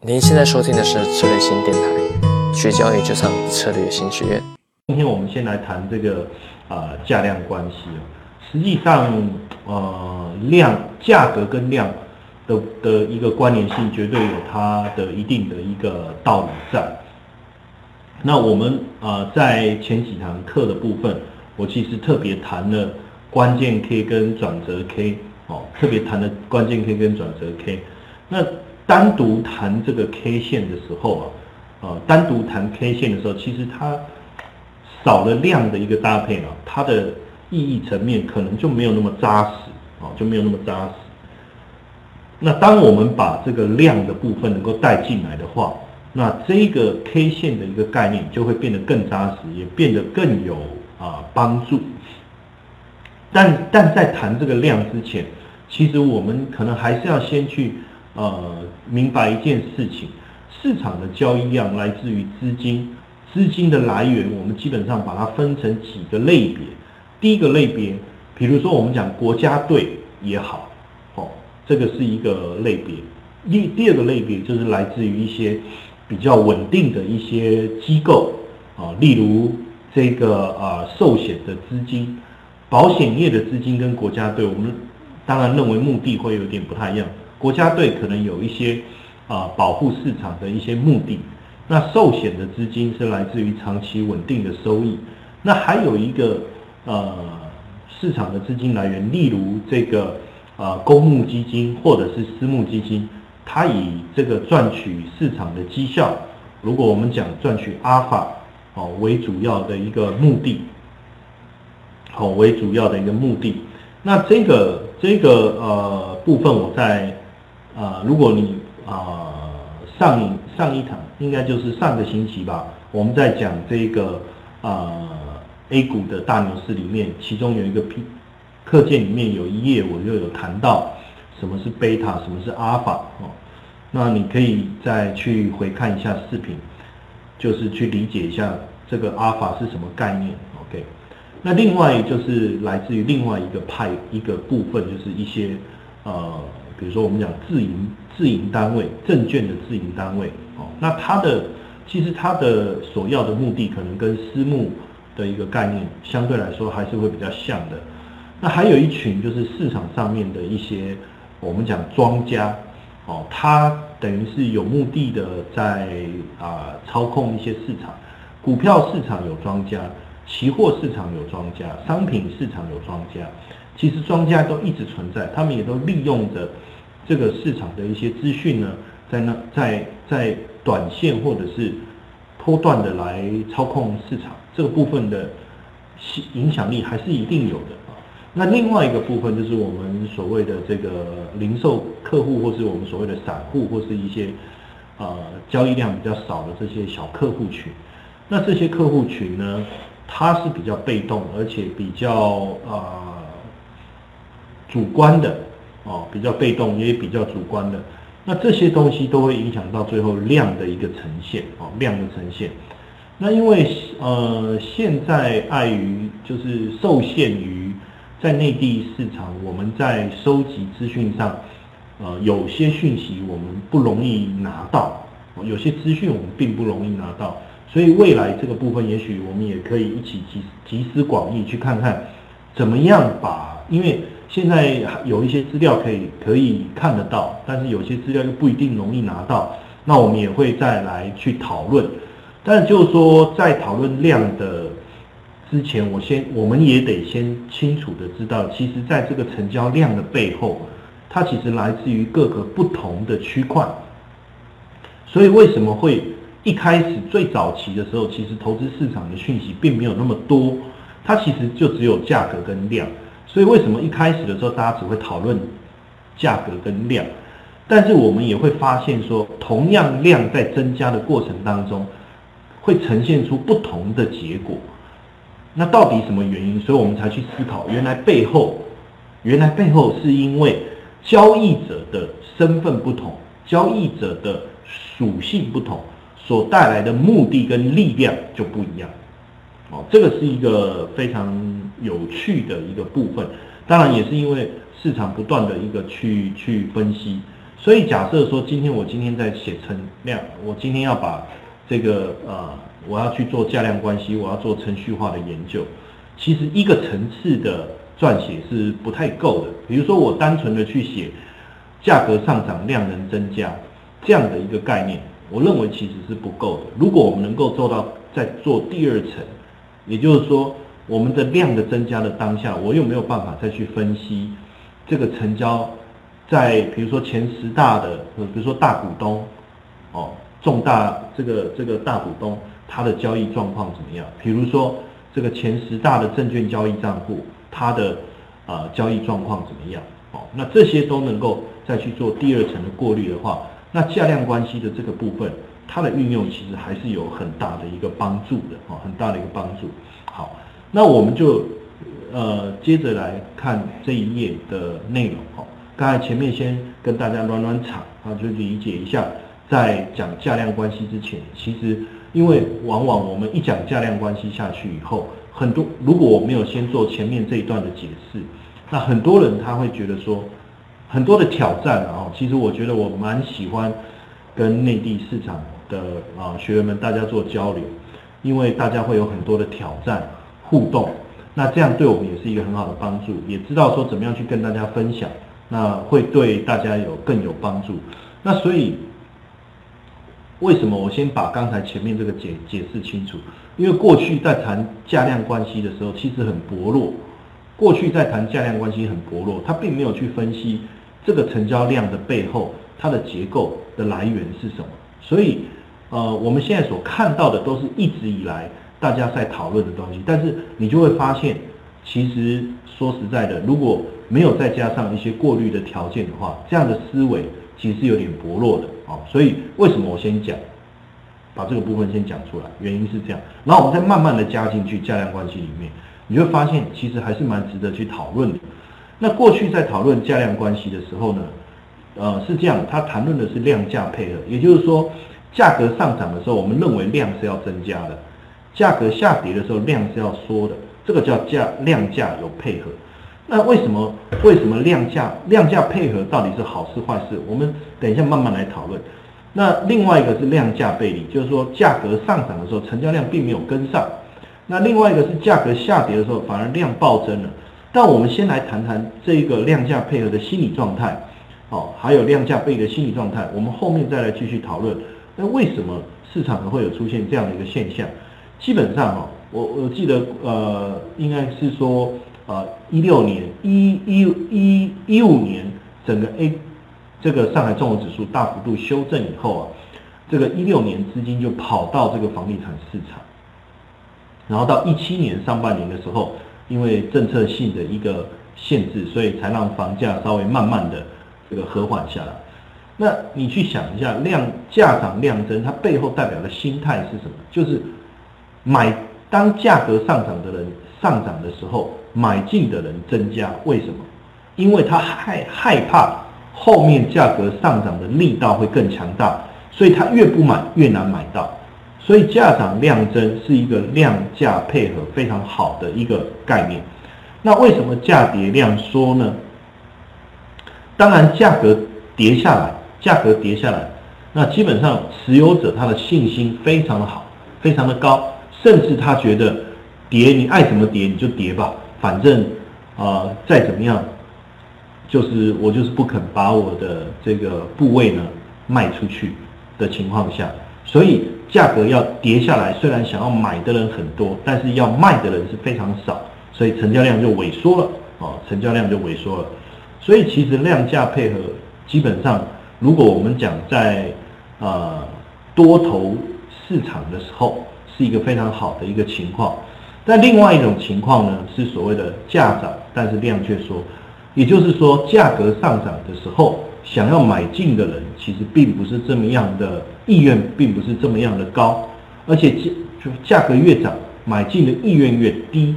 您现在收听的是策略新电台，学交易就上策略新学院。今天我们先来谈这个呃价量关系哦。实际上，呃量价格跟量的的一个关联性，绝对有它的一定的一个道理在。那我们呃在前几堂课的部分，我其实特别谈了关键 K 跟转折 K 哦，特别谈了关键 K 跟转折 K。那单独谈这个 K 线的时候啊，呃，单独谈 K 线的时候，其实它少了量的一个搭配啊，它的意义层面可能就没有那么扎实啊，就没有那么扎实。那当我们把这个量的部分能够带进来的话，那这个 K 线的一个概念就会变得更扎实，也变得更有啊帮助。但但在谈这个量之前，其实我们可能还是要先去。呃，明白一件事情，市场的交易量来自于资金，资金的来源，我们基本上把它分成几个类别。第一个类别，比如说我们讲国家队也好，哦，这个是一个类别。第第二个类别就是来自于一些比较稳定的一些机构啊，例如这个啊寿险的资金、保险业的资金跟国家队，我们当然认为目的会有点不太一样。国家队可能有一些啊保护市场的一些目的，那寿险的资金是来自于长期稳定的收益，那还有一个呃市场的资金来源，例如这个呃公募基金或者是私募基金，它以这个赚取市场的绩效，如果我们讲赚取阿尔法哦为主要的一个目的，好为主要的一个目的，那这个这个呃部分我在。啊，如果你啊上一上一堂应该就是上个星期吧，我们在讲这个啊 A 股的大牛市里面，其中有一个 P 课件里面有一页，我就有谈到什么是贝塔，什么是阿尔法哦。那你可以再去回看一下视频，就是去理解一下这个阿尔法是什么概念。OK，那另外就是来自于另外一个派一个部分，就是一些呃。比如说，我们讲自营自营单位，证券的自营单位，哦，那它的其实它的所要的目的，可能跟私募的一个概念相对来说还是会比较像的。那还有一群就是市场上面的一些我们讲庄家，哦，它等于是有目的的在啊操控一些市场，股票市场有庄家，期货市场有庄家，商品市场有庄家，其实庄家都一直存在，他们也都利用着。这个市场的一些资讯呢，在那在在短线或者是波段的来操控市场，这个部分的影响力还是一定有的啊。那另外一个部分就是我们所谓的这个零售客户，或是我们所谓的散户，或是一些呃交易量比较少的这些小客户群。那这些客户群呢，它是比较被动，而且比较呃主观的。哦，比较被动，也比较主观的，那这些东西都会影响到最后量的一个呈现，哦，量的呈现。那因为呃，现在碍于就是受限于在内地市场，我们在收集资讯上，呃，有些讯息我们不容易拿到，有些资讯我们并不容易拿到，所以未来这个部分，也许我们也可以一起集集思广益，去看看怎么样把，因为。现在有一些资料可以可以看得到，但是有些资料又不一定容易拿到。那我们也会再来去讨论。但就是说，在讨论量的之前，我先我们也得先清楚的知道，其实在这个成交量的背后，它其实来自于各个不同的区块。所以为什么会一开始最早期的时候，其实投资市场的讯息并没有那么多，它其实就只有价格跟量。所以为什么一开始的时候大家只会讨论价格跟量，但是我们也会发现说，同样量在增加的过程当中，会呈现出不同的结果。那到底什么原因？所以我们才去思考，原来背后，原来背后是因为交易者的身份不同，交易者的属性不同，所带来的目的跟力量就不一样。哦，这个是一个非常有趣的一个部分，当然也是因为市场不断的一个去去分析，所以假设说今天我今天在写成量，我今天要把这个呃，我要去做价量关系，我要做程序化的研究，其实一个层次的撰写是不太够的。比如说我单纯的去写价格上涨，量能增加这样的一个概念，我认为其实是不够的。如果我们能够做到在做第二层，也就是说我们的量的增加的当下，我有没有办法再去分析这个成交？在比如说前十大的，呃，比如说大股东，哦，重大这个这个大股东，他的交易状况怎么样？比如说这个前十大的证券交易账户，它的啊交易状况怎么样？哦，那这些都能够再去做第二层的过滤的话，那价量关系的这个部分，它的运用其实还是有很大的一个帮助的，哦，很大的一个帮助。好，那我们就呃接着来看这一页的内容，哦。刚才前面先跟大家暖暖场啊，就理解一下，在讲价量关系之前，其实因为往往我们一讲价量关系下去以后，很多如果我没有先做前面这一段的解释，那很多人他会觉得说很多的挑战啊，其实我觉得我蛮喜欢跟内地市场的啊学员们大家做交流，因为大家会有很多的挑战互动，那这样对我们也是一个很好的帮助，也知道说怎么样去跟大家分享。那会对大家有更有帮助。那所以，为什么我先把刚才前面这个解解释清楚？因为过去在谈价量关系的时候，其实很薄弱。过去在谈价量关系很薄弱，它并没有去分析这个成交量的背后它的结构的来源是什么。所以，呃，我们现在所看到的都是一直以来大家在讨论的东西。但是你就会发现，其实说实在的，如果没有再加上一些过滤的条件的话，这样的思维其实是有点薄弱的啊。所以为什么我先讲，把这个部分先讲出来，原因是这样。然后我们再慢慢的加进去价量关系里面，你会发现其实还是蛮值得去讨论的。那过去在讨论价量关系的时候呢，呃，是这样，他谈论的是量价配合，也就是说，价格上涨的时候，我们认为量是要增加的；价格下跌的时候，量是要缩的。这个叫价量价有配合。那为什么为什么量价量价配合到底是好事坏事？我们等一下慢慢来讨论。那另外一个是量价背离，就是说价格上涨的时候，成交量并没有跟上。那另外一个是价格下跌的时候，反而量暴增了。但我们先来谈谈这个量价配合的心理状态，哦，还有量价背离的心理状态。我们后面再来继续讨论。那为什么市场会有出现这样的一个现象？基本上哦，我我记得呃，应该是说。啊，一六年、一一一一五年，整个 A 这个上海综合指数大幅度修正以后啊，这个一六年资金就跑到这个房地产市场，然后到一七年上半年的时候，因为政策性的一个限制，所以才让房价稍微慢慢的这个和缓下来。那你去想一下，量价涨量增，它背后代表的心态是什么？就是买当价格上涨的人上涨的时候。买进的人增加，为什么？因为他害害怕后面价格上涨的力道会更强大，所以他越不买越难买到。所以价涨量增是一个量价配合非常好的一个概念。那为什么价跌量缩呢？当然，价格跌下来，价格跌下来，那基本上持有者他的信心非常的好，非常的高，甚至他觉得跌你爱怎么跌你就跌吧。反正，啊，再怎么样，就是我就是不肯把我的这个部位呢卖出去的情况下，所以价格要跌下来，虽然想要买的人很多，但是要卖的人是非常少，所以成交量就萎缩了，哦，成交量就萎缩了。所以其实量价配合，基本上如果我们讲在啊多头市场的时候，是一个非常好的一个情况。但另外一种情况呢，是所谓的价涨，但是量却缩，也就是说，价格上涨的时候，想要买进的人其实并不是这么样的意愿，并不是这么样的高，而且价价格越涨，买进的意愿越低，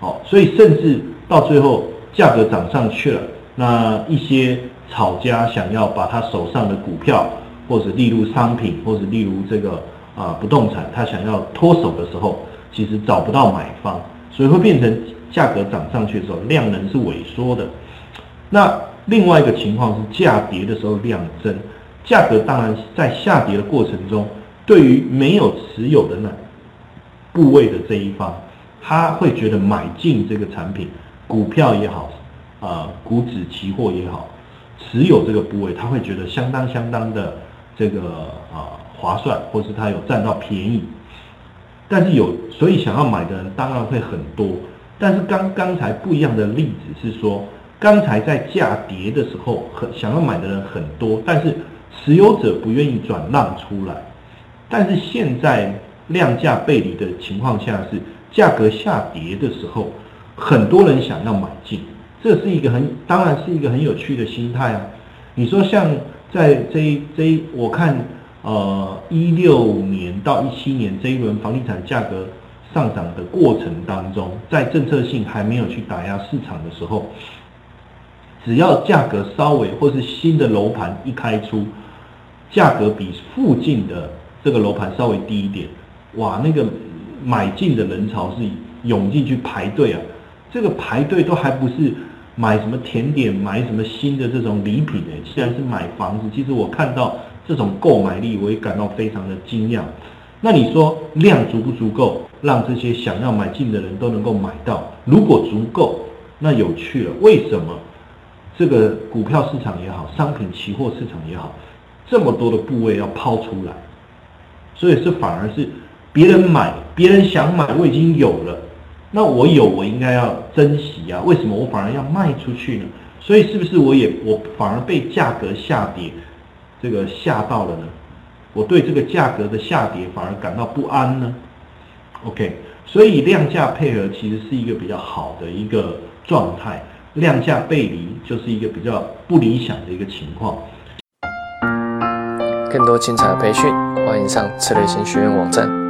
好，所以甚至到最后价格涨上去了，那一些炒家想要把他手上的股票，或者例如商品，或者例如这个啊不动产，他想要脱手的时候。其实找不到买方，所以会变成价格涨上去的时候，量能是萎缩的。那另外一个情况是价跌的时候量增，价格当然在下跌的过程中，对于没有持有的那部位的这一方，他会觉得买进这个产品，股票也好，啊，股指期货也好，持有这个部位，他会觉得相当相当的这个啊划算，或是他有占到便宜。但是有，所以想要买的人当然会很多。但是刚刚才不一样的例子是说，刚才在价跌的时候，很想要买的人很多，但是持有者不愿意转让出来。但是现在量价背离的情况下是价格下跌的时候，很多人想要买进，这是一个很当然是一个很有趣的心态啊。你说像在这一这一我看呃一六年到一七年这一轮房地产价格。上涨的过程当中，在政策性还没有去打压市场的时候，只要价格稍微或是新的楼盘一开出，价格比附近的这个楼盘稍微低一点，哇，那个买进的人潮是涌进去排队啊！这个排队都还不是买什么甜点、买什么新的这种礼品诶，既然是买房子，其实我看到这种购买力，我也感到非常的惊讶。那你说量足不足够，让这些想要买进的人都能够买到？如果足够，那有趣了。为什么这个股票市场也好，商品期货市场也好，这么多的部位要抛出来？所以是反而是别人买，别人想买，我已经有了，那我有，我应该要珍惜啊。为什么我反而要卖出去呢？所以是不是我也我反而被价格下跌这个吓到了呢？我对这个价格的下跌反而感到不安呢。OK，所以量价配合其实是一个比较好的一个状态，量价背离就是一个比较不理想的一个情况。更多精彩的培训，欢迎上策略型学院网站。